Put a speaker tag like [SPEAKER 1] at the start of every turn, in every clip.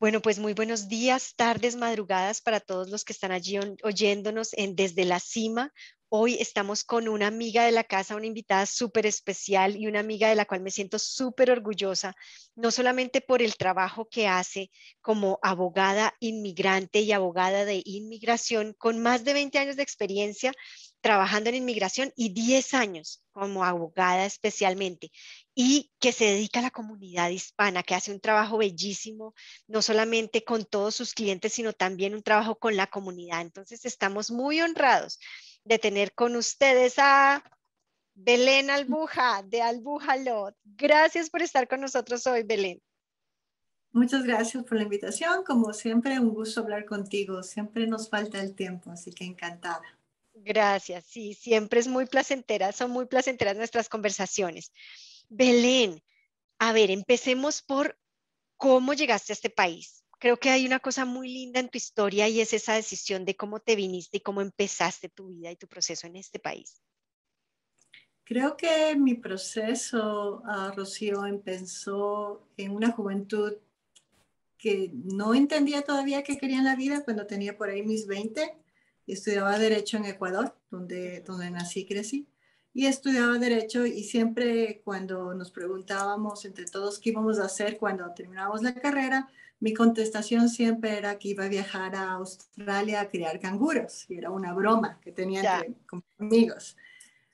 [SPEAKER 1] Bueno, pues muy buenos días, tardes, madrugadas para todos los que están allí oyéndonos en Desde la Cima. Hoy estamos con una amiga de la casa, una invitada súper especial y una amiga de la cual me siento súper orgullosa, no solamente por el trabajo que hace como abogada inmigrante y abogada de inmigración con más de 20 años de experiencia, trabajando en inmigración y 10 años como abogada especialmente, y que se dedica a la comunidad hispana, que hace un trabajo bellísimo, no solamente con todos sus clientes, sino también un trabajo con la comunidad. Entonces, estamos muy honrados de tener con ustedes a Belén Albuja de Albújalo. Gracias por estar con nosotros hoy, Belén.
[SPEAKER 2] Muchas gracias por la invitación. Como siempre, un gusto hablar contigo. Siempre nos falta el tiempo, así que encantada.
[SPEAKER 1] Gracias, sí, siempre es muy placentera, son muy placenteras nuestras conversaciones. Belén, a ver, empecemos por cómo llegaste a este país. Creo que hay una cosa muy linda en tu historia y es esa decisión de cómo te viniste y cómo empezaste tu vida y tu proceso en este país.
[SPEAKER 2] Creo que mi proceso, uh, Rocío, empezó en una juventud que no entendía todavía qué quería en la vida cuando tenía por ahí mis 20 estudiaba Derecho en Ecuador, donde, donde nací y crecí. Y estudiaba Derecho y siempre cuando nos preguntábamos entre todos qué íbamos a hacer cuando terminábamos la carrera, mi contestación siempre era que iba a viajar a Australia a criar canguros. Y era una broma que tenía con amigos.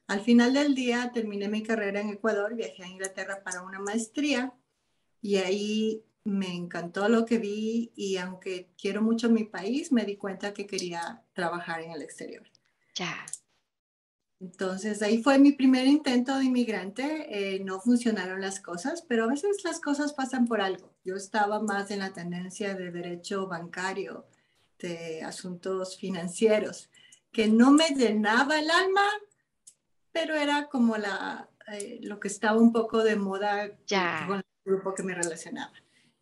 [SPEAKER 2] Al final del día terminé mi carrera en Ecuador, viajé a Inglaterra para una maestría y ahí me encantó lo que vi y aunque quiero mucho mi país, me di cuenta que quería trabajar en el exterior.
[SPEAKER 1] Ya.
[SPEAKER 2] Entonces ahí fue mi primer intento de inmigrante. Eh, no funcionaron las cosas, pero a veces las cosas pasan por algo. Yo estaba más en la tendencia de derecho bancario, de asuntos financieros, que no me llenaba el alma, pero era como la, eh, lo que estaba un poco de moda con el grupo que me relacionaba.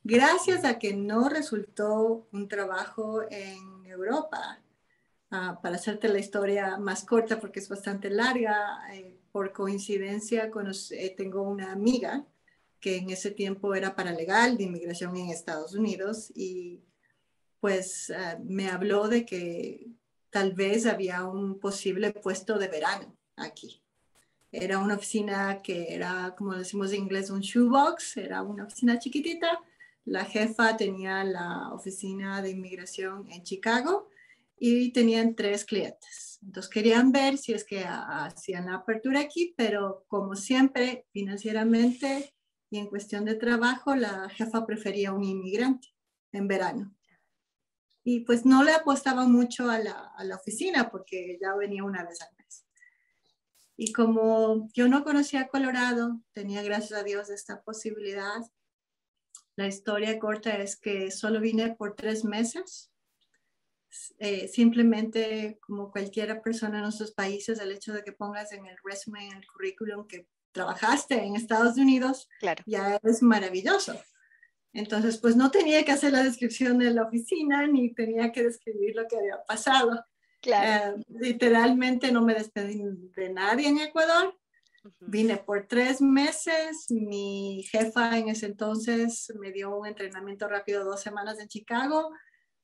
[SPEAKER 2] Gracias a que no resultó un trabajo en Europa, ah, para hacerte la historia más corta porque es bastante larga, eh, por coincidencia eh, tengo una amiga que en ese tiempo era paralegal de inmigración en Estados Unidos y pues ah, me habló de que tal vez había un posible puesto de verano aquí. Era una oficina que era, como decimos en inglés, un shoebox, era una oficina chiquitita la jefa tenía la oficina de inmigración en Chicago y tenían tres clientes. Entonces querían ver si es que hacían la apertura aquí, pero como siempre, financieramente y en cuestión de trabajo, la jefa prefería un inmigrante en verano. Y pues no le apostaba mucho a la, a la oficina porque ya venía una vez al mes. Y como yo no conocía Colorado, tenía gracias a Dios esta posibilidad, la historia corta es que solo vine por tres meses. Eh, simplemente, como cualquier persona en nuestros países, el hecho de que pongas en el resumen, en el currículum que trabajaste en Estados Unidos, ya es maravilloso. Entonces, pues no tenía que hacer la descripción de la oficina ni tenía que describir lo que había pasado.
[SPEAKER 1] Claro.
[SPEAKER 2] Eh, literalmente no me despedí de nadie en Ecuador. Vine por tres meses. Mi jefa en ese entonces me dio un entrenamiento rápido dos semanas en Chicago.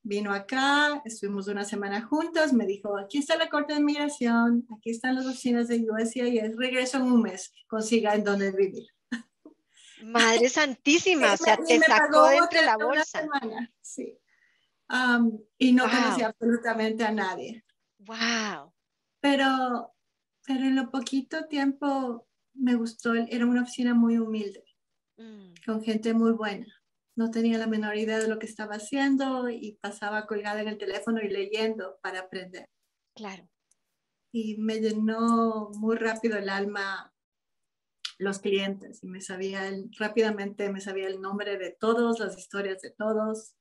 [SPEAKER 2] Vino acá, estuvimos una semana juntas, me dijo, aquí está la Corte de Migración, aquí están las oficinas de USCIS, regreso en un mes, consiga en dónde vivir.
[SPEAKER 1] Madre Santísima, o sea, te sacó de entre la bolsa.
[SPEAKER 2] Semana, sí. y no conocía absolutamente a nadie.
[SPEAKER 1] Wow.
[SPEAKER 2] Pero pero en lo poquito tiempo me gustó, era una oficina muy humilde, mm. con gente muy buena. No tenía la menor idea de lo que estaba haciendo y pasaba colgada en el teléfono y leyendo para aprender.
[SPEAKER 1] Claro.
[SPEAKER 2] Y me llenó muy rápido el alma los clientes y me sabía rápidamente me sabía el nombre de todos, las historias de todos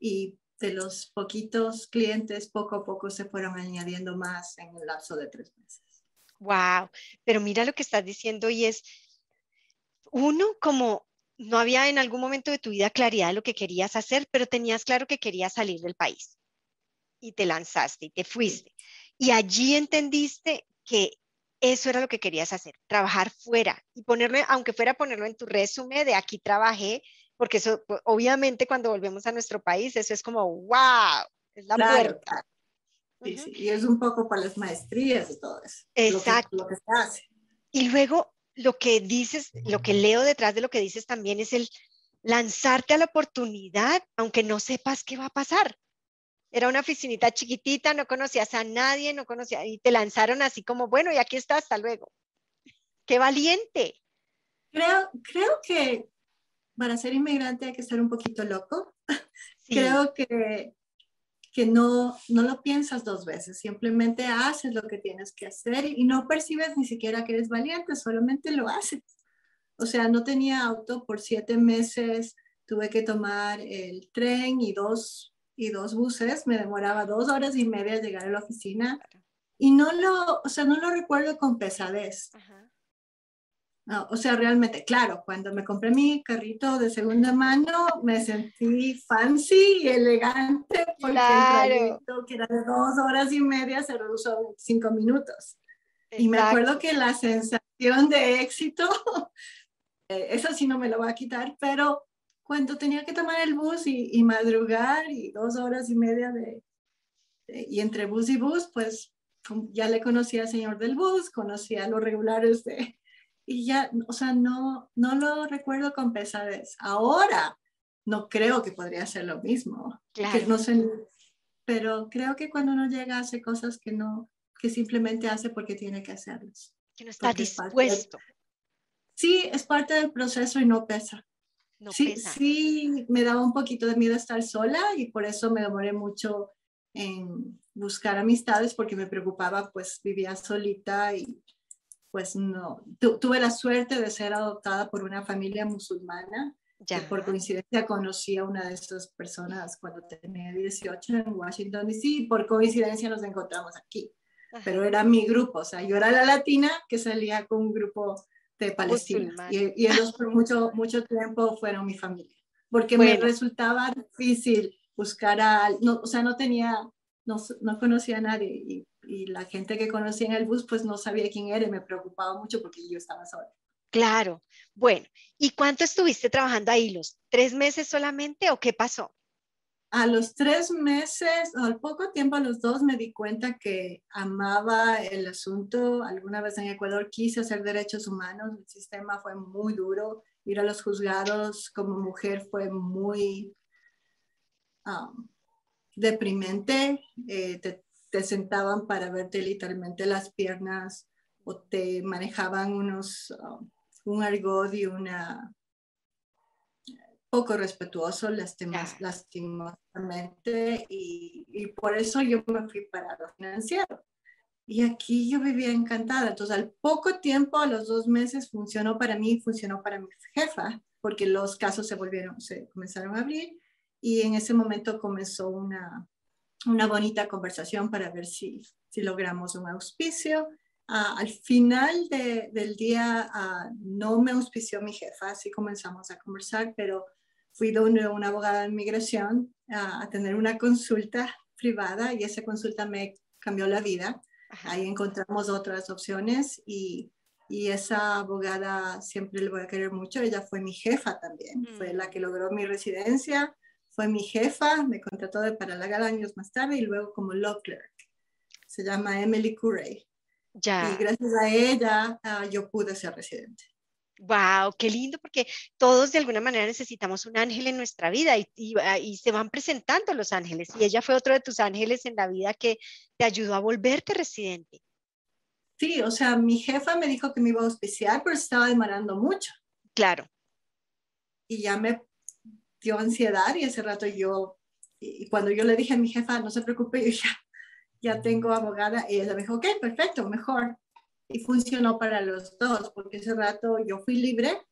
[SPEAKER 2] y de los poquitos clientes poco a poco se fueron añadiendo más en el lapso de tres meses.
[SPEAKER 1] Wow, pero mira lo que estás diciendo y es, uno, como no había en algún momento de tu vida claridad de lo que querías hacer, pero tenías claro que querías salir del país y te lanzaste y te fuiste. Y allí entendiste que eso era lo que querías hacer, trabajar fuera y ponerme, aunque fuera ponerlo en tu resumen de aquí trabajé, porque eso, obviamente cuando volvemos a nuestro país, eso es como, wow, es la puerta.
[SPEAKER 2] Sí, sí, y es un poco para las maestrías y todo eso.
[SPEAKER 1] Exacto.
[SPEAKER 2] Lo que, se hace.
[SPEAKER 1] Y luego lo que dices, lo que leo detrás de lo que dices también es el lanzarte a la oportunidad, aunque no sepas qué va a pasar. Era una oficinita chiquitita, no conocías a nadie, no conocías, y te lanzaron así como, bueno, y aquí está, hasta luego. ¡Qué valiente!
[SPEAKER 2] Creo, creo que para ser inmigrante hay que ser un poquito loco. Creo que, que no, no lo piensas dos veces, simplemente haces lo que tienes que hacer y no percibes ni siquiera que eres valiente, solamente lo haces. O sea, no tenía auto por siete meses, tuve que tomar el tren y dos, y dos buses, me demoraba dos horas y media llegar a la oficina y no lo, o sea, no lo recuerdo con pesadez. O sea, realmente, claro, cuando me compré mi carrito de segunda mano, me sentí fancy y elegante porque el trayecto que era de dos horas y media se redujo a cinco minutos. Y me acuerdo que la sensación de éxito Eh, eso sí no me lo va a quitar, pero cuando tenía que tomar el bus y, madrugar y dos horas y media de, y entre bus y bus, pues ya le conocía al señor del bus, conocía los regulares de, y ya, o sea, no, no lo recuerdo con pesadez. Ahora no creo que podría ser lo mismo. Claro. no sé, pero creo que cuando uno llega hace cosas que no, que simplemente hace porque tiene que hacerlas.
[SPEAKER 1] Que no está dispuesto
[SPEAKER 2] sí, es parte del proceso y no pesa. sí, sí, me daba un poquito de miedo estar sola y por eso me demoré mucho en buscar amistades porque me preocupaba, pues vivía solita y pues no, tuve la suerte de ser adoptada por una familia musulmana. Ya. por coincidencia conocí a una de esas personas cuando tenía 18 en Washington DC y por coincidencia nos encontramos aquí. Pero era mi grupo, o sea, yo era la latina que salía con un grupo de Palestina. Y, ellos por mucho, mucho tiempo fueron mi familia, porque me resultaba difícil buscar a, no, o sea, no tenía, no, no conocía a nadie y, y, la gente que conocía en el bus pues no sabía quién era y me preocupaba mucho porque yo estaba sola.
[SPEAKER 1] Claro. Bueno, ¿y cuánto estuviste trabajando ahí? ¿Los tres meses solamente o qué pasó?
[SPEAKER 2] A los tres meses, o al poco tiempo, a los dos, me di cuenta que amaba el asunto. Alguna vez en Ecuador quise hacer derechos humanos, el sistema fue muy duro. Ir a los juzgados como mujer fue muy um, deprimente. Eh, te, te, sentaban para verte literalmente las piernas o te manejaban unos, um, un argot y una poco respetuoso, lastimosamente, y, y, por eso yo me fui para lo financiero. Y aquí yo vivía encantada. Entonces, al poco tiempo, a los dos meses, funcionó para mí, funcionó para mi jefa, porque los casos se volvieron, se comenzaron a abrir, y en ese momento comenzó una, una bonita conversación para ver si, si logramos un auspicio. Ah, al final de, del día uh, no me auspició mi jefa, así comenzamos a conversar, pero fui donde una abogada de inmigración a, tener una consulta privada y esa consulta me cambió la vida. Ahí encontramos otras opciones y, y, esa abogada siempre le voy a querer mucho. Ella fue mi jefa también, fue la mm. que logró mi residencia, fue mi jefa, me contrató de para la años más tarde y luego como law clerk. Se llama Emily Curray. Ya. Y gracias a ella ah, yo pude ser residente.
[SPEAKER 1] Wow, qué lindo, porque todos de alguna manera necesitamos un ángel en nuestra vida y, ah, y, se van presentando los ángeles. Y ella fue otro de tus ángeles en la vida que te ayudó a volverte residente.
[SPEAKER 2] Sí, o sea, mi jefa me dijo que me iba a auspiciar, pero estaba demorando mucho.
[SPEAKER 1] Claro.
[SPEAKER 2] Y ya me dio ansiedad y ese rato yo, y cuando yo le dije a mi jefa, no se preocupe, yo ya, ya tengo abogada, y ella me dijo, ok, perfecto, mejor y funcionó para los dos, porque ese rato yo fui libre,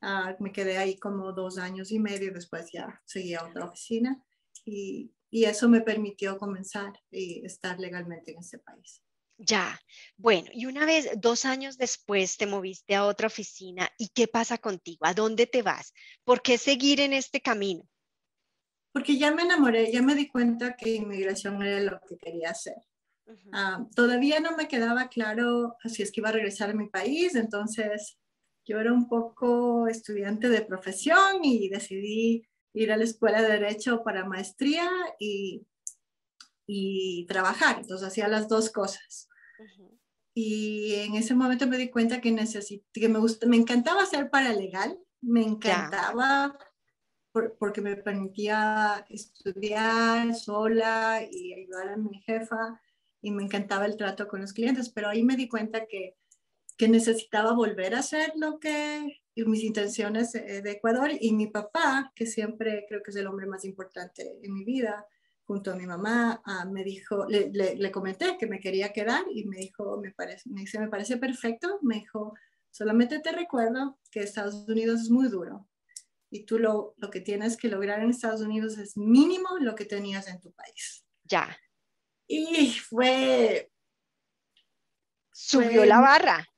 [SPEAKER 2] ah, me quedé ahí como dos años y medio, después ya seguí a otra oficina y, y eso me permitió comenzar y estar legalmente en ese país.
[SPEAKER 1] Ya, bueno, y una vez, dos años después te moviste a otra oficina y ¿qué pasa contigo? ¿A dónde te vas? ¿Por qué seguir en este camino?
[SPEAKER 2] Porque ya me enamoré, ya me di cuenta que inmigración era lo que quería hacer. Ah, todavía no me quedaba claro si es que iba a regresar a mi país, entonces yo era un poco estudiante de profesión y decidí ir a la escuela de derecho para maestría y, y trabajar. Entonces hacía las dos cosas. Y en ese momento me di cuenta que, que me, me encantaba ser paralegal, me encantaba porque me permitía estudiar sola y ayudar a mi jefa y me encantaba el trato con los clientes, pero ahí me di cuenta que, que necesitaba volver a hacer lo que mis intenciones eh, de Ecuador y mi papá, que siempre creo que es el hombre más importante en mi vida, junto a mi mamá, ah, me dijo, le, le, comenté que me quería quedar y me dijo, me parece, me dice, me parece perfecto, me dijo, solamente te recuerdo que Estados Unidos es muy duro y tú lo, lo que tienes que lograr en Estados Unidos es mínimo lo que tenías en tu país.
[SPEAKER 1] Ya.
[SPEAKER 2] Y fue...
[SPEAKER 1] Subió la barra.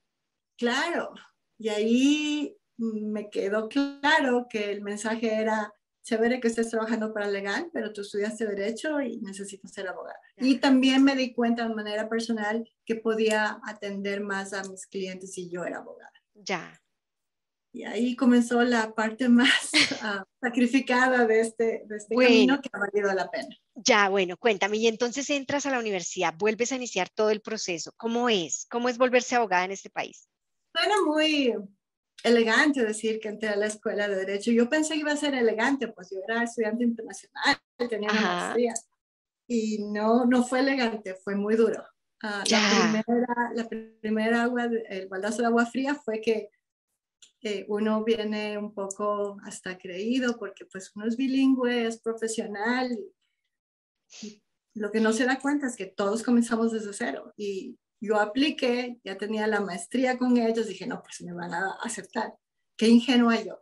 [SPEAKER 2] Claro. Y ahí me quedó claro que el mensaje era, chévere que estés trabajando para legal, pero tú estudiaste derecho y necesitas ser abogada. Y también me di cuenta de manera personal que podía atender más a mis clientes si yo era abogada.
[SPEAKER 1] Ya.
[SPEAKER 2] Y ahí comenzó la parte más ah, sacrificada de este, de este camino que ha valido la pena.
[SPEAKER 1] Ya, bueno, cuéntame. Y entonces entras a la universidad, vuelves a iniciar todo el proceso. ¿Cómo es? ¿Cómo es volverse abogada en este país?
[SPEAKER 2] Suena muy elegante decir que entré a la escuela de Derecho. Yo pensé que iba a ser elegante, pues yo era estudiante internacional, tenía una maestría. Y no, no fue elegante, fue muy duro. Ah, la, primera, la primera agua, el baldazo de agua fría fue que uno viene un poco hasta creído porque pues uno es bilingüe, es profesional y, lo que no se da cuenta es que todos comenzamos desde cero y yo apliqué, ya tenía la maestría con ellos, dije, no, pues me van a aceptar. Qué ingenua yo.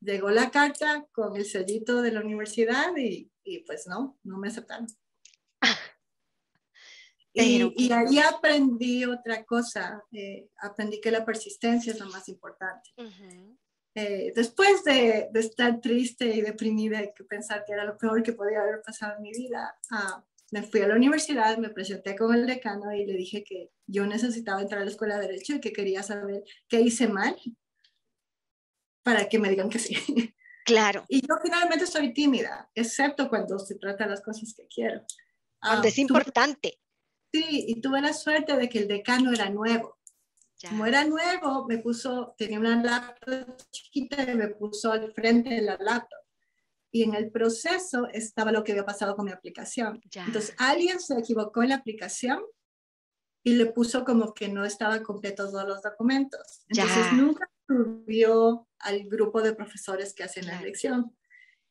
[SPEAKER 2] Llegó la carta con el sellito de la universidad y, y pues no, no me aceptaron. Y, ahí aprendí otra cosa, eh, aprendí que la persistencia es lo más importante. Eh, después de, de, estar triste y deprimida y pensar que era lo peor que podía haber pasado en mi vida, ah, me fui a la universidad, me presenté con el decano y le dije que yo necesitaba entrar a la escuela de derecho y que quería saber qué hice mal para que me digan que sí.
[SPEAKER 1] Claro.
[SPEAKER 2] Y yo finalmente soy tímida, excepto cuando se trata de las cosas que quiero.
[SPEAKER 1] Es ah, importante.
[SPEAKER 2] Sí, y tuve la suerte de que el decano era nuevo. Como era nuevo, me puso, tenía una laptop chiquita y me puso al frente de la laptop. Y en el proceso estaba lo que había pasado con mi aplicación. Entonces, alguien se equivocó en la aplicación y le puso como que no estaban completos todos los documentos. Entonces, nunca subió al grupo de profesores que hacen la lección.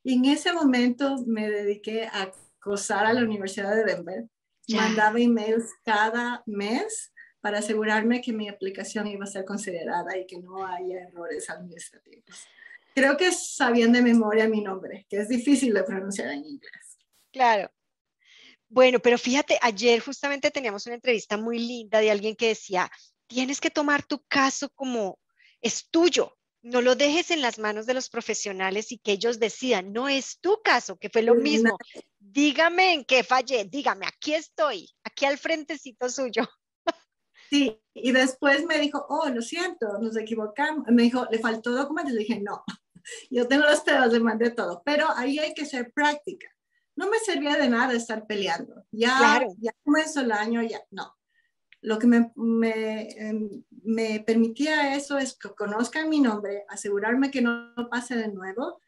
[SPEAKER 2] Y en ese momento me dediqué a acosar a la Universidad de Denver Mandaba emails cada mes para asegurarme que mi aplicación iba a ser considerada y que no haya errores administrativos. Creo que sabían de memoria mi nombre, que es difícil de pronunciar en inglés.
[SPEAKER 1] Claro. Bueno, pero fíjate, ayer justamente teníamos una entrevista muy linda de alguien que decía, tienes que tomar tu caso como es tuyo, no lo dejes en las manos de los profesionales y que ellos decidan, no es tu caso, que fue lo mismo. Dígame en qué fallé, dígame, aquí estoy, aquí al frentecito suyo.
[SPEAKER 2] Sí, y después me dijo, oh, lo siento, nos equivocamos. Me dijo, le faltó documento. Le dije, no, yo tengo los pedos, le mandé todo, pero ahí hay que ser práctica. No me servía de nada estar peleando. Ya, ya comenzó el año, ya, no lo que me, me, em, me, permitía eso es que conozcan mi nombre, asegurarme que no pase de nuevo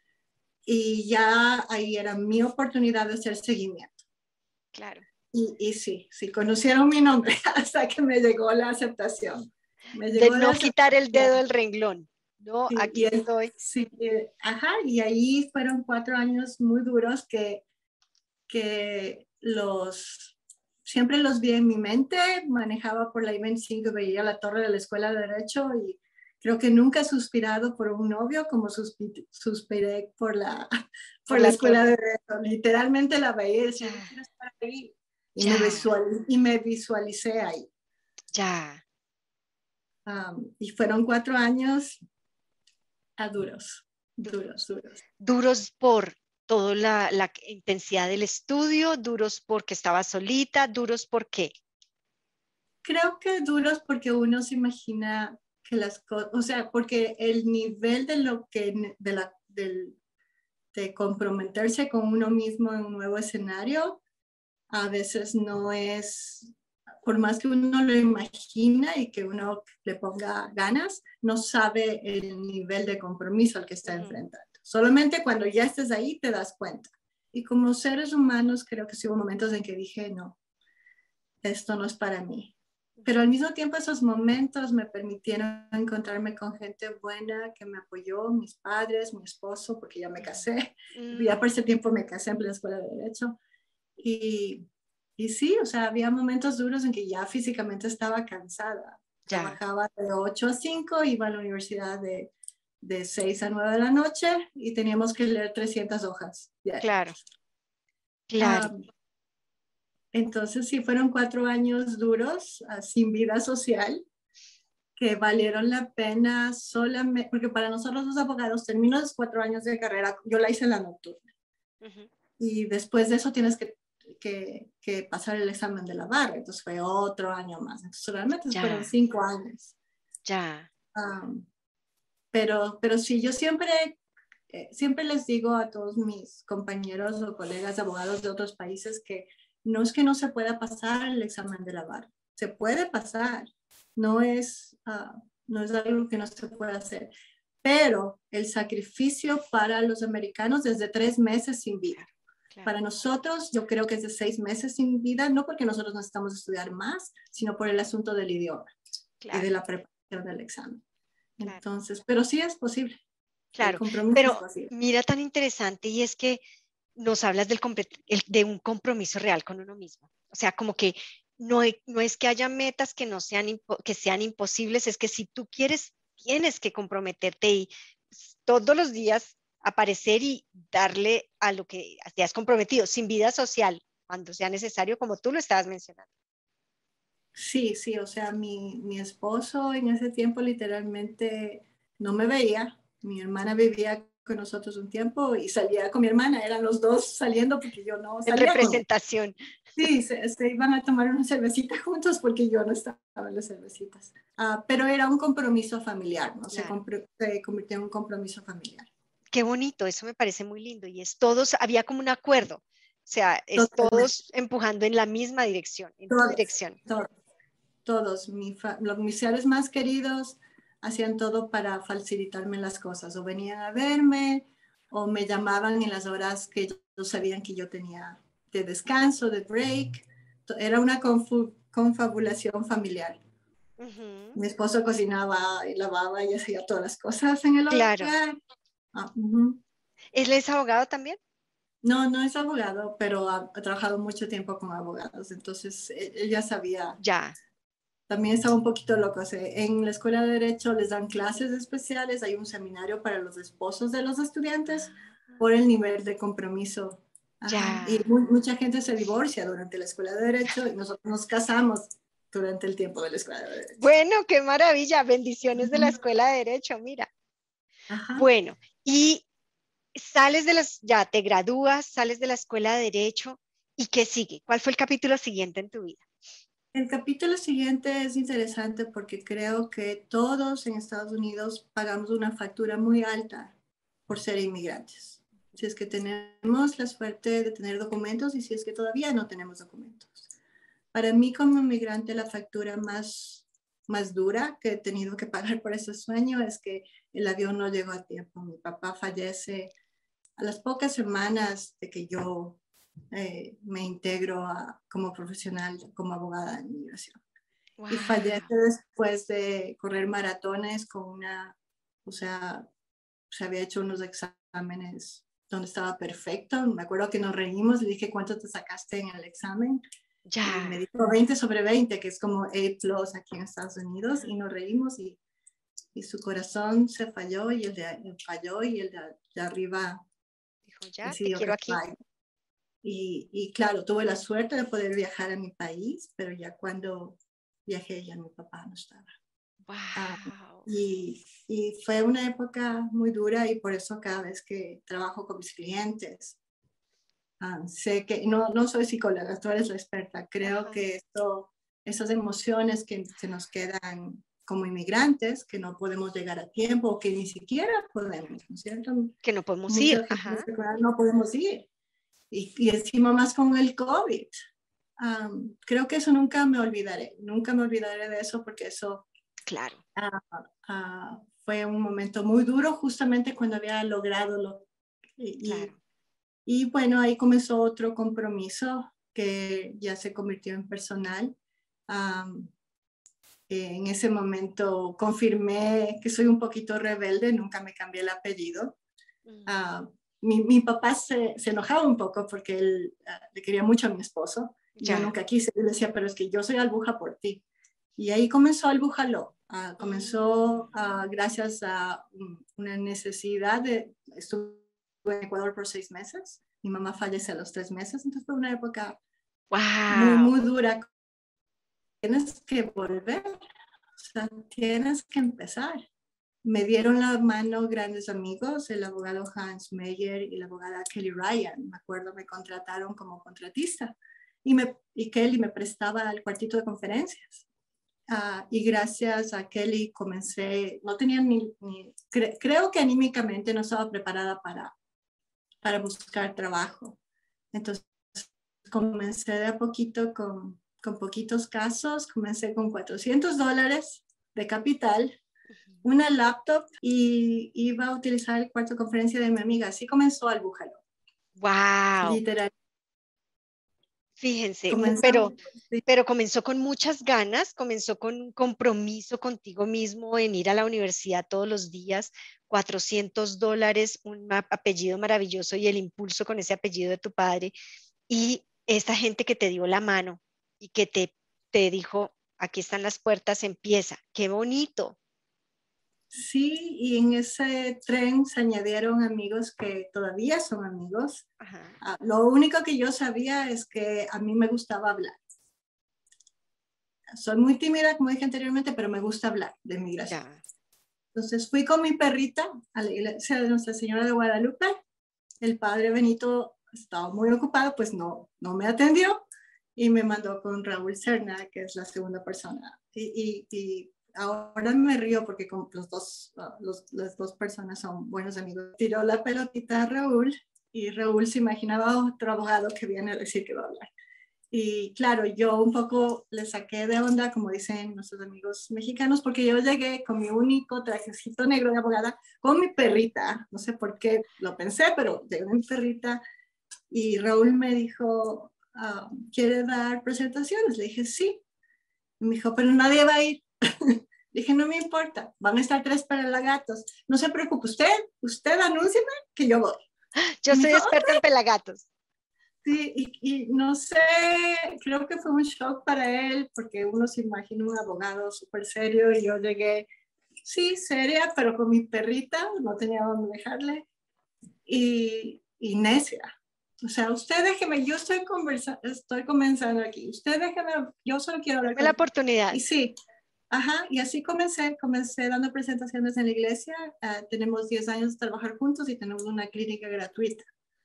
[SPEAKER 2] y ya ahí era mi oportunidad de hacer seguimiento.
[SPEAKER 1] Claro.
[SPEAKER 2] Y, y sí, sí, conocieron mi nombre hasta que me llegó la aceptación.
[SPEAKER 1] de no quitar el dedo del renglón. No, aquí estoy.
[SPEAKER 2] Sí, ajá, y ahí fueron cuatro años muy duros que, que los siempre los vi en mi mente, manejaba por la I-25, veía la torre de la escuela de Derecho y creo que nunca he suspirado por un novio como suspiré por la, por, la, escuela de Derecho. Literalmente la veía y decía, quiero estar ahí. Y me, y me, visualicé ahí.
[SPEAKER 1] Ya.
[SPEAKER 2] y fueron cuatro años a duros, duros, duros.
[SPEAKER 1] Duros por toda la, intensidad del estudio, duros porque estaba solita, duros porque...
[SPEAKER 2] Creo que duros porque uno se imagina que las cosas, o sea, porque el nivel de lo que, de la, del, de comprometerse con uno mismo en un nuevo escenario, a veces no es, por más que uno lo imagina y que uno le ponga ganas, no sabe el nivel de compromiso al que está enfrentando. Solamente cuando ya estés ahí te das cuenta. Y como seres humanos creo que sí hubo momentos en que dije, no, esto no es para mí. Pero al mismo tiempo esos momentos me permitieron encontrarme con gente buena que me apoyó, mis padres, mi esposo, porque ya me casé. Ya mm. por ese tiempo me casé en la escuela de derecho. Y, y sí, o sea, había momentos duros en que ya físicamente estaba cansada. Trabajaba de 8 a 5, iba a la universidad de, de 6 a 9 de la noche y teníamos que leer 300 hojas.
[SPEAKER 1] Claro. Claro.
[SPEAKER 2] entonces sí, fueron cuatro años duros, ah, sin vida social, que valieron la pena solamente, porque para nosotros los abogados, termino los cuatro años de carrera, yo la hice en la nocturna. Y después de eso tienes que que, pasar el examen de la barra, entonces fue otro año más. Entonces realmente fueron cinco años.
[SPEAKER 1] Ya.
[SPEAKER 2] pero, pero sí, yo siempre, eh, siempre les digo a todos mis compañeros o colegas abogados de otros países que no es que no se pueda pasar el examen de la barra, se puede pasar, no es, ah, no es algo que no se pueda hacer, pero el sacrificio para los americanos desde tres meses sin vida. Para nosotros, yo creo que es de seis meses sin vida, no porque nosotros necesitamos estudiar más, sino por el asunto del idioma y de la preparación del examen. Entonces, pero sí es posible.
[SPEAKER 1] Claro, pero mira tan interesante y es que nos hablas del, de un compromiso real con uno mismo. O sea, como que no, no es que haya metas que, no sean, que sean imposibles, es que si tú quieres, tienes que comprometerte y todos los días aparecer y darle a lo que te has comprometido, sin vida social, cuando sea necesario, como tú lo estabas mencionando.
[SPEAKER 2] Sí, sí, o sea, mi, mi esposo en ese tiempo literalmente no me veía. Mi hermana vivía con nosotros un tiempo y salía con mi hermana, eran los dos saliendo porque yo no
[SPEAKER 1] salía. En representación.
[SPEAKER 2] Sí, se, iban a tomar una cervecita juntos porque yo no estaba en las cervecitas. Ah, pero era un compromiso familiar, ¿no? Se, se convirtió en un compromiso familiar
[SPEAKER 1] qué bonito, eso me parece muy lindo. Y es todos, había como un acuerdo, o sea, es todos empujando en la misma dirección, en todos, dirección.
[SPEAKER 2] Todos, todos. los, mis seres más queridos hacían todo para facilitarme las cosas, o venían a verme, o me llamaban en las horas que ellos sabían que yo tenía de descanso, de break. Era una confabulación familiar. Mi esposo cocinaba y lavaba y hacía todas las cosas en el hogar. Claro.
[SPEAKER 1] Ah, ¿Él es abogado también?
[SPEAKER 2] No, no es abogado, pero ha, trabajado mucho tiempo con abogados, entonces él, ya sabía.
[SPEAKER 1] Ya.
[SPEAKER 2] También estaba un poquito loco. en la escuela de Derecho les dan clases especiales, hay un seminario para los esposos de los estudiantes por el nivel de compromiso. Ya. Y mucha gente se divorcia durante la escuela de Derecho y nosotros nos casamos durante el tiempo de la escuela de Derecho.
[SPEAKER 1] Bueno, qué maravilla. Bendiciones de la escuela de Derecho, mira. Bueno, y sales de las, ya te gradúas, sales de la escuela de Derecho, ¿y qué sigue? ¿Cuál fue el capítulo siguiente en tu vida?
[SPEAKER 2] El capítulo siguiente es interesante porque creo que todos en Estados Unidos pagamos una factura muy alta por ser inmigrantes. Si es que tenemos la suerte de tener documentos y si es que todavía no tenemos documentos. Para mí como inmigrante la factura más más dura que he tenido que pagar por ese sueño es que el avión no llegó a tiempo. Mi papá fallece a las pocas semanas de que yo eh, me integro como profesional, como abogada de inmigración. Y fallece después de correr maratones con una, o sea, se había hecho unos exámenes donde estaba perfecto. Me acuerdo que nos reímos, le dije, ¿cuánto te sacaste en el examen?
[SPEAKER 1] Ya.
[SPEAKER 2] me dijo 20 sobre 20, que es como A plus aquí en Estados Unidos, y nos reímos y, y su corazón se falló y el de, falló y el de, arriba
[SPEAKER 1] dijo, ya, te quiero aquí.
[SPEAKER 2] Y, y, claro, tuve la suerte de poder viajar a mi país, pero ya cuando viajé ya mi papá no estaba.
[SPEAKER 1] Wow.
[SPEAKER 2] y, y, fue una época muy dura y por eso cada vez que trabajo con mis clientes, Ah, sé que no, no soy psicóloga, tú eres la experta. Creo que esto, esas emociones que se nos quedan como inmigrantes, que no podemos llegar a tiempo o que ni siquiera podemos, ¿no es cierto?
[SPEAKER 1] Que no podemos ir. Ajá.
[SPEAKER 2] No podemos ir. Y, y, encima más con el COVID. creo que eso nunca me olvidaré, nunca me olvidaré de eso porque eso
[SPEAKER 1] claro.
[SPEAKER 2] Uh, fue un momento muy duro justamente cuando había logrado lo... Y, claro. Y bueno, ahí comenzó otro compromiso que ya se convirtió en personal. en ese momento confirmé que soy un poquito rebelde, nunca me cambié el apellido. Uh, mi, mi, papá se, se, enojaba un poco porque él uh, le quería mucho a mi esposo. Ya. Yo nunca quise, él decía, pero es que yo soy albuja por ti. Y ahí comenzó Albújalo. Uh, comenzó gracias a una necesidad de... Estuve en Ecuador por seis meses. Mi mamá falleció a los tres meses, entonces fue una época muy, muy dura. Tienes que volver, o sea, tienes que empezar. Me dieron la mano grandes amigos, el abogado Hans Meyer y la abogada Kelly Ryan. Me acuerdo, me contrataron como contratista y, me, y Kelly me prestaba el cuartito de conferencias. Uh, y gracias a Kelly comencé, no tenía ni, ni cre, creo que anímicamente no estaba preparada para, para buscar trabajo. Entonces comencé de a poquito con, con poquitos casos, comencé con 400 dólares de capital, una laptop y iba a utilizar el cuarto de conferencia de mi amiga. Así comenzó el bújalo.
[SPEAKER 1] Wow. Literal. Fíjense, pero, pero comenzó con muchas ganas, comenzó con un compromiso contigo mismo en ir a la universidad todos los días, 400 dólares, un apellido maravilloso y el impulso con ese apellido de tu padre. Y esta gente que te dio la mano y que te, te dijo, aquí están las puertas, empieza. Qué bonito.
[SPEAKER 2] Sí, y en ese tren se añadieron amigos que todavía son amigos. Ah, lo único que yo sabía es que a mí me gustaba hablar. Soy muy tímida, como dije anteriormente, pero me gusta hablar de migración. Entonces fui con mi perrita a la iglesia de Nuestra Señora de Guadalupe. El padre Benito estaba muy ocupado, pues no, no me atendió y me mandó con Raúl Serna, que es la segunda persona. Y, y, y ahora me río porque los dos, ah, los, las dos personas son buenos amigos. Tiró la pelotita a Raúl y Raúl se imaginaba otro abogado que viene a decir que va a hablar. Y claro, yo un poco le saqué de onda, como dicen nuestros amigos mexicanos, porque yo llegué con mi único trajecito negro de abogada, con mi perrita. No sé por qué lo pensé, pero llegué con mi perrita y Raúl me dijo, ah, ¿quiere dar presentaciones? Le dije, sí. Y me dijo, pero nadie va a ir. dije, no me importa, van a estar tres pelagatos. No se preocupe, usted, usted anúnciame que yo voy.
[SPEAKER 1] Yo soy experta en pelagatos.
[SPEAKER 2] Sí, y, y, no sé, creo que fue un shock para él, porque uno se imagina un abogado súper serio y yo llegué, sí, seria, pero con mi perrita, no tenía dónde dejarle, y, y necia. O sea, usted déjeme, yo estoy, conversa estoy comenzando aquí, usted déjeme, yo solo quiero hablar.
[SPEAKER 1] Con la oportunidad.
[SPEAKER 2] Y sí, ajá, y así comencé, comencé dando presentaciones en la iglesia, uh, tenemos 10 años de trabajar juntos y tenemos una clínica gratuita.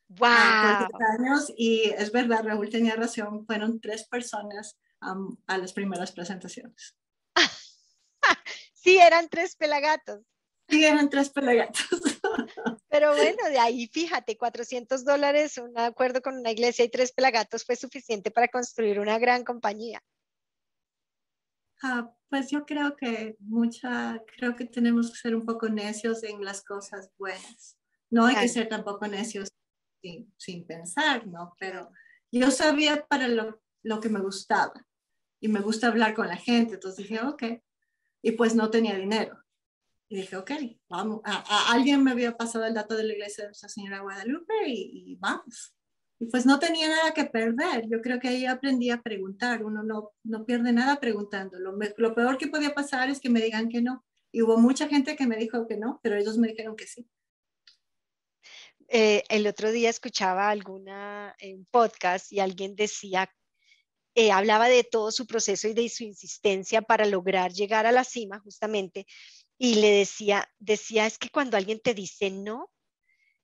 [SPEAKER 1] ¡Wow! Uh,
[SPEAKER 2] años, y es verdad, Raúl tenía razón, fueron tres personas um, a las primeras presentaciones.
[SPEAKER 1] sí, eran tres pelagatos.
[SPEAKER 2] Sí, eran tres pelagatos.
[SPEAKER 1] Pero bueno, de ahí fíjate, 400 dólares, un acuerdo con una iglesia y tres pelagatos fue suficiente para construir una gran compañía.
[SPEAKER 2] Ah, pues yo creo que mucha, creo que tenemos que ser un poco necios en las cosas buenas. No hay que ser tampoco necios sin, sin, pensar, ¿no? Pero yo sabía para lo, lo que me gustaba y me gusta hablar con la gente, entonces dije, ok, y pues no tenía dinero. Y dije, ok, vamos. A, alguien me había pasado el dato de la iglesia de Nuestra Señora Guadalupe y, vamos. Y pues no tenía nada que perder. Yo creo que ahí aprendí a preguntar. Uno no, no pierde nada preguntando. Lo, peor que podía pasar es que me digan que no. Y hubo mucha gente que me dijo que no, pero ellos me dijeron que sí.
[SPEAKER 1] Eh, el otro día escuchaba alguna en podcast y alguien decía, eh, hablaba de todo su proceso y de su insistencia para lograr llegar a la cima, justamente, y le decía, decía, es que cuando alguien te dice no,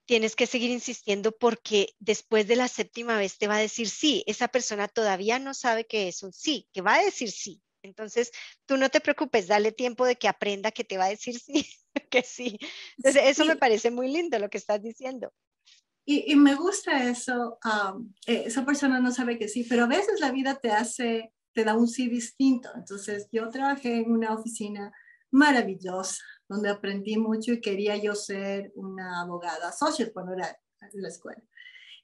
[SPEAKER 1] tienes que seguir insistiendo porque después de la séptima vez te va a decir sí. Esa persona todavía no sabe que es un sí, que va a decir sí, Entonces, tú no te preocupes, dale tiempo de que aprenda que te va a decir sí, que sí. Entonces, eso me parece muy lindo lo que estás diciendo.
[SPEAKER 2] Y, me gusta eso. Eh, esa persona no sabe que sí, pero a veces la vida te hace, te da un sí distinto. Entonces, yo trabajé en una oficina maravillosa, donde aprendí mucho y quería yo ser una abogada social cuando era en la escuela.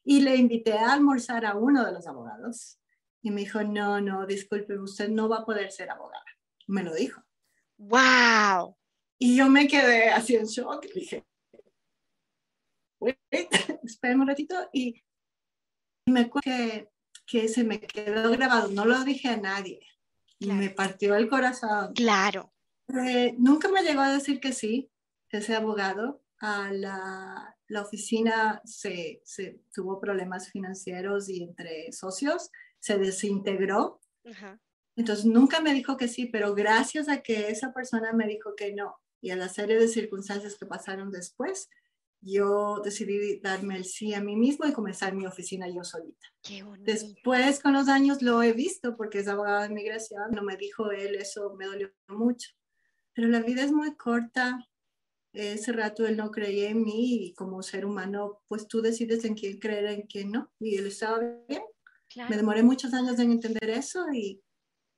[SPEAKER 2] Y le invité a almorzar a uno de los abogados y me dijo, no, no, disculpe, usted no va a poder ser abogada. Me lo dijo.
[SPEAKER 1] ¡Wow!
[SPEAKER 2] Y yo me quedé así en shock. Dije, espérame un ratito. Y me acuerdo que, que, se me quedó grabado. No lo dije a nadie. Y me partió el corazón.
[SPEAKER 1] Claro.
[SPEAKER 2] Eh, nunca me llegó a decir que sí, ese abogado. A la, la oficina se, se, tuvo problemas financieros y entre socios se desintegró. Entonces nunca me dijo que sí, pero gracias a que esa persona me dijo que no y a la serie de circunstancias que pasaron después, yo decidí darme el sí a mí mismo y comenzar mi oficina yo solita. Después, con los años, lo he visto porque es abogado de inmigración, no me dijo él, eso me dolió mucho. Pero la vida es muy corta. Ese rato él no creía en mí y como ser humano, pues tú decides en quién creer, en quién no. Y él estaba bien. Me demoré muchos años en entender eso y,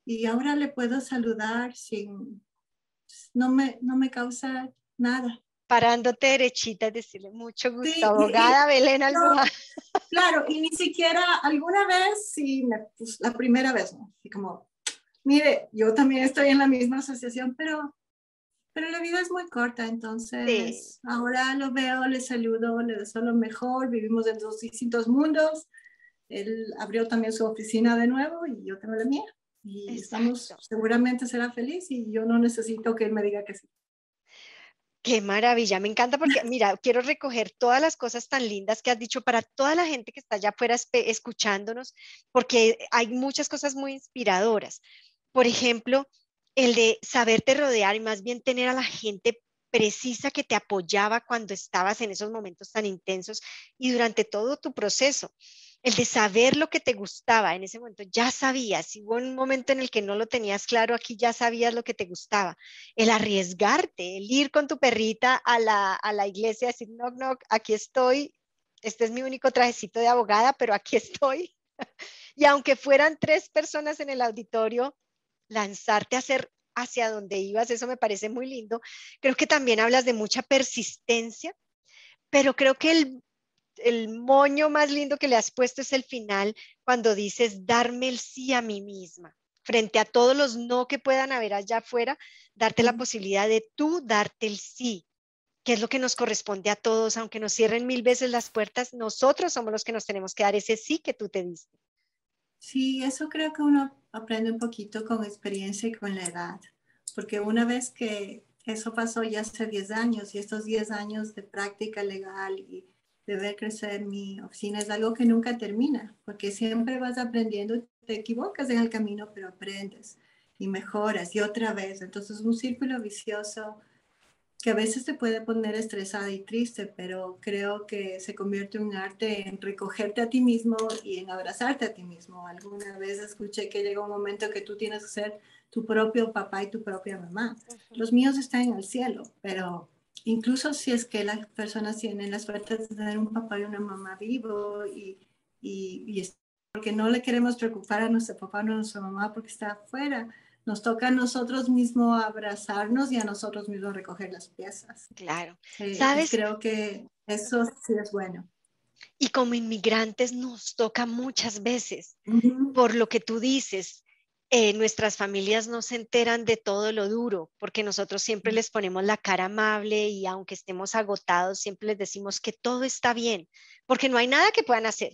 [SPEAKER 2] y ahora le puedo saludar sin, no me, no me causa nada.
[SPEAKER 1] Parándote derechita, decirle mucho gusto, abogada Belén Almohada.
[SPEAKER 2] claro, y ni siquiera alguna vez, sí, pues, la primera vez, ¿no? Así como, mire, yo también estoy en la misma asociación, pero, pero la vida es muy corta, entonces ahora lo veo, le saludo, le deseo lo mejor, vivimos en dos distintos mundos, él abrió también su oficina de nuevo y yo tengo la mía. Y estamos, seguramente será feliz y yo no necesito que él me diga que sí.
[SPEAKER 1] Qué maravilla, me encanta porque, mira, quiero recoger todas las cosas tan lindas que has dicho para toda la gente que está allá afuera escuchándonos, porque hay muchas cosas muy inspiradoras. Por ejemplo, el de saberte rodear y más bien tener a la gente precisa que te apoyaba cuando estabas en esos momentos tan intensos y durante todo tu proceso el de saber lo que te gustaba en ese momento, ya sabías, si hubo un momento en el que no lo tenías claro, aquí ya sabías lo que te gustaba, el arriesgarte, el ir con tu perrita a la, a la iglesia, decir, no, no, aquí estoy, este es mi único trajecito de abogada, pero aquí estoy. y aunque fueran tres personas en el auditorio, lanzarte a hacer hacia donde ibas, eso me parece muy lindo. Creo que también hablas de mucha persistencia, pero creo que el el moño más lindo que le has puesto es el final, cuando dices darme el sí a mí misma. Frente a todos los no que puedan haber allá afuera, darte la posibilidad de tú darte el sí, que es lo que nos corresponde a todos, aunque nos cierren mil veces las puertas, nosotros somos los que nos tenemos que dar ese sí que tú te diste.
[SPEAKER 2] Sí, eso creo que uno aprende un poquito con experiencia y con la edad, porque una vez que eso pasó ya hace 10 años y estos 10 años de práctica legal y de ver crecer mi oficina es algo que nunca termina, porque siempre vas aprendiendo, te equivocas en el camino, pero aprendes y mejoras y otra vez. Entonces, un círculo vicioso que a veces te puede poner estresada y triste, pero creo que se convierte en un arte en recogerte a ti mismo y en abrazarte a ti mismo. Alguna vez escuché que llega un momento que tú tienes que ser tu propio papá y tu propia mamá. Los míos están en el cielo, pero incluso si es que las personas tienen la suerte de tener un papá y una mamá vivo y, y, porque no le queremos preocupar a nuestro papá o a nuestra mamá porque está afuera, nos toca a nosotros mismos abrazarnos y a nosotros mismos recoger las piezas.
[SPEAKER 1] Claro.
[SPEAKER 2] ¿Sabes? Creo que eso sí es bueno.
[SPEAKER 1] Y como inmigrantes nos toca muchas veces, por lo que tú dices, eh, nuestras familias no se enteran de todo lo duro, porque nosotros siempre les ponemos la cara amable y aunque estemos agotados, siempre les decimos que todo está bien, porque no hay nada que puedan hacer.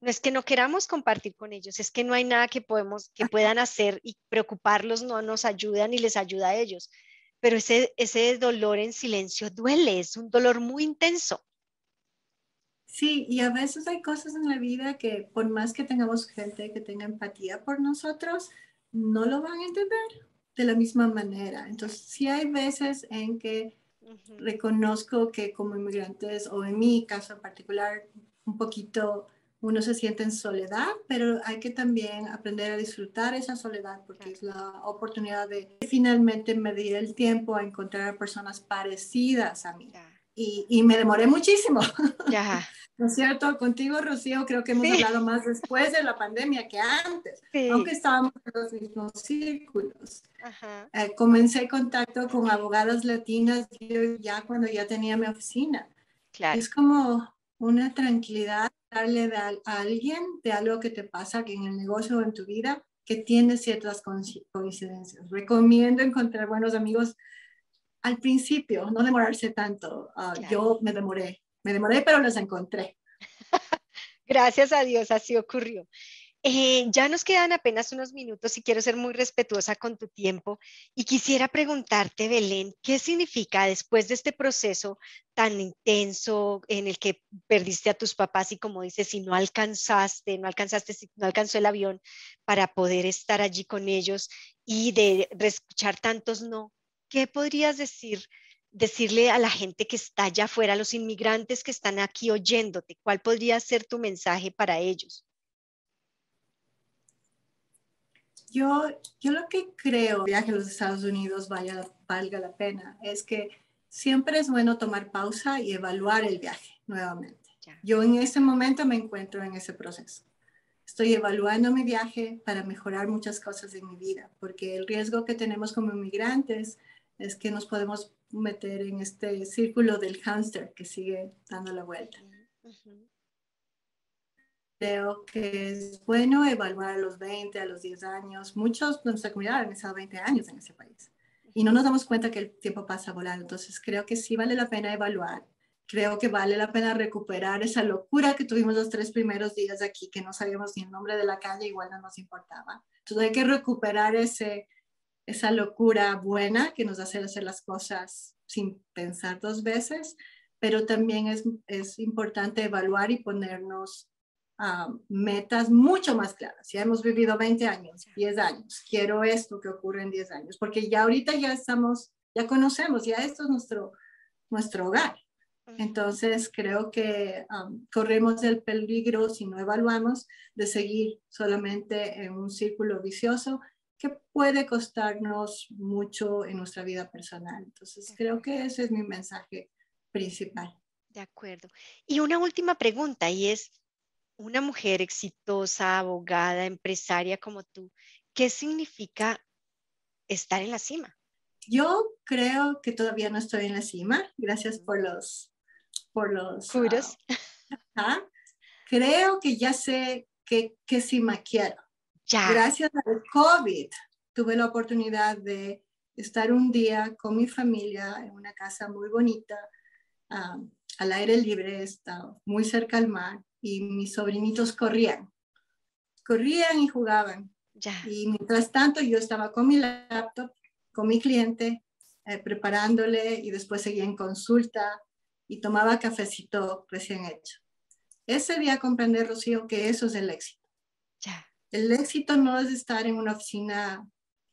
[SPEAKER 1] No es que no queramos compartir con ellos, es que no hay nada que, podemos, que puedan hacer y preocuparlos no nos ayuda ni les ayuda a ellos. Pero ese, ese dolor en silencio duele, es un dolor muy intenso.
[SPEAKER 2] Sí, y a veces hay cosas en la vida que por más que tengamos gente que tenga empatía por nosotros, no lo van a entender de la misma manera. Entonces, sí hay veces en que reconozco que como inmigrantes, o en mi caso en particular, un poquito uno se siente en soledad, pero hay que también aprender a disfrutar esa soledad porque es la oportunidad de finalmente medir el tiempo a encontrar personas parecidas a mí. Y, y, me demoré muchísimo. Ya. ¿No es cierto? Contigo, Rocío, creo que hemos hablado más después de la pandemia que antes, aunque estábamos en los mismos círculos. Eh, comencé contacto con abogadas latinas ya cuando ya tenía mi oficina. Claro. Es como una tranquilidad darle a, alguien de algo que te pasa que en el negocio o en tu vida que tiene ciertas coincidencias. Recomiendo encontrar buenos amigos al principio, no demorarse tanto. Ah, yo me demoré, me demoré, pero los encontré.
[SPEAKER 1] Gracias a Dios, así ocurrió. Eh, ya nos quedan apenas unos minutos y quiero ser muy respetuosa con tu tiempo y quisiera preguntarte, Belén, ¿qué significa después de este proceso tan intenso en el que perdiste a tus papás y como dices, si no alcanzaste, no alcanzaste, no alcanzó el avión para poder estar allí con ellos y de escuchar tantos no, ¿qué podrías decir? decirle a la gente que está allá afuera, a los inmigrantes que están aquí oyéndote, ¿cuál podría ser tu mensaje para ellos?
[SPEAKER 2] Yo, yo lo que creo, viaje a los Estados Unidos vaya, valga la pena, es que siempre es bueno tomar pausa y evaluar el viaje nuevamente. Yo en ese momento me encuentro en ese proceso. Estoy evaluando mi viaje para mejorar muchas cosas en mi vida, porque el riesgo que tenemos como inmigrantes es que nos podemos meter en este círculo del hámster que sigue dando la vuelta creo que es bueno evaluar a los 20, a los 10 años. Muchos de nuestra comunidad han estado 20 años en ese país y no nos damos cuenta que el tiempo pasa volando. Entonces creo que sí vale la pena evaluar. Creo que vale la pena recuperar esa locura que tuvimos los tres primeros días aquí, que no sabíamos ni el nombre de la calle, igual no nos importaba. Entonces hay que recuperar ese, esa locura buena que nos hace hacer las cosas sin pensar dos veces, pero también es, es importante evaluar y ponernos metas mucho más claras. Ya hemos vivido 20 años, 10 años. Quiero esto que ocurre en 10 años, porque ya ahorita ya estamos, ya conocemos, ya esto es nuestro, nuestro hogar. Entonces, creo que corremos el peligro, si no evaluamos, de seguir solamente en un círculo vicioso que puede costarnos mucho en nuestra vida personal. Entonces, creo que ese es mi mensaje principal.
[SPEAKER 1] De acuerdo. Y una última pregunta, y es, una mujer exitosa, abogada, empresaria como tú, ¿qué significa estar en la cima?
[SPEAKER 2] Yo creo que todavía no estoy en la cima. Gracias por los por los. Ah, creo que ya sé qué, qué cima quiero. Ya. Gracias al COVID tuve la oportunidad de estar un día con mi familia en una casa muy bonita, al aire libre, está muy cerca al mar y mis sobrinitos corrían. Corrían y jugaban. Y mientras tanto yo estaba con mi laptop, con mi cliente, eh, preparándole y después seguía en consulta y tomaba cafecito recién hecho. Ese día comprendí, Rocío, que eso es el éxito. El éxito no es estar en una oficina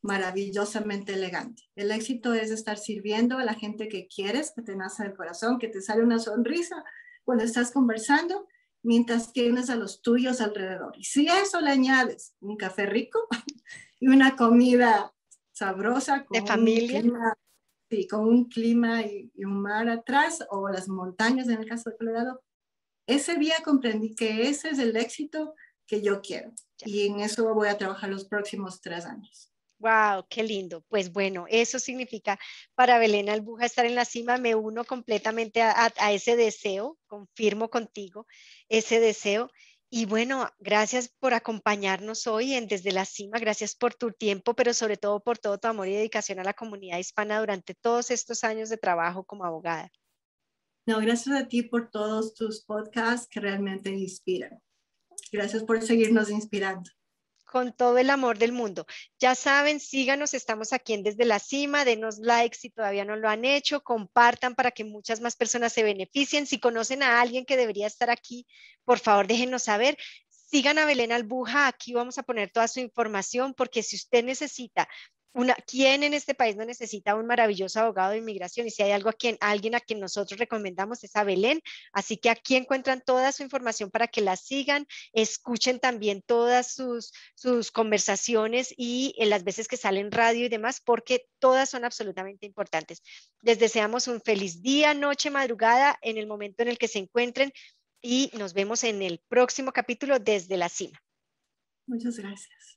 [SPEAKER 2] maravillosamente elegante. El éxito es estar sirviendo a la gente que quieres, que te nace del corazón, que te sale una sonrisa cuando estás conversando mientras tienes a los tuyos alrededor. Y si eso le añades un café rico y una comida sabrosa,
[SPEAKER 1] con de familia.
[SPEAKER 2] Un clima, con un clima y, un mar atrás o las montañas en el caso de Colorado, ese día comprendí que ese es el éxito que yo quiero. Y en eso voy a trabajar los próximos tres años.
[SPEAKER 1] Wow, qué lindo. Pues bueno, eso significa para Belén Albuja estar en la cima. Me uno completamente a, ese deseo, confirmo contigo ese deseo. Y bueno, gracias por acompañarnos hoy en Desde la Cima, gracias por tu tiempo, pero sobre todo por todo tu amor y dedicación a la comunidad hispana durante todos estos años de trabajo como abogada.
[SPEAKER 2] No, gracias a ti por todos tus podcasts que realmente inspiran. Gracias por seguirnos inspirando
[SPEAKER 1] con todo el amor del mundo. Ya saben, síganos, estamos aquí en Desde la Cima, denos like si todavía no lo han hecho, compartan para que muchas más personas se beneficien. Si conocen a alguien que debería estar aquí, por favor déjenos saber. Sigan a Belén Albuja, aquí vamos a poner toda su información porque si usted necesita una, ¿quién en este país no necesita un maravilloso abogado de inmigración? Y si hay algo a quien, alguien a quien nosotros recomendamos es a Belén. Así que aquí encuentran toda su información para que la sigan, escuchen también todas sus, sus conversaciones y en las veces que salen radio y demás, porque todas son absolutamente importantes. Les deseamos un feliz día, noche, madrugada en el momento en el que se encuentren y nos vemos en el próximo capítulo desde la cima.
[SPEAKER 2] Muchas gracias.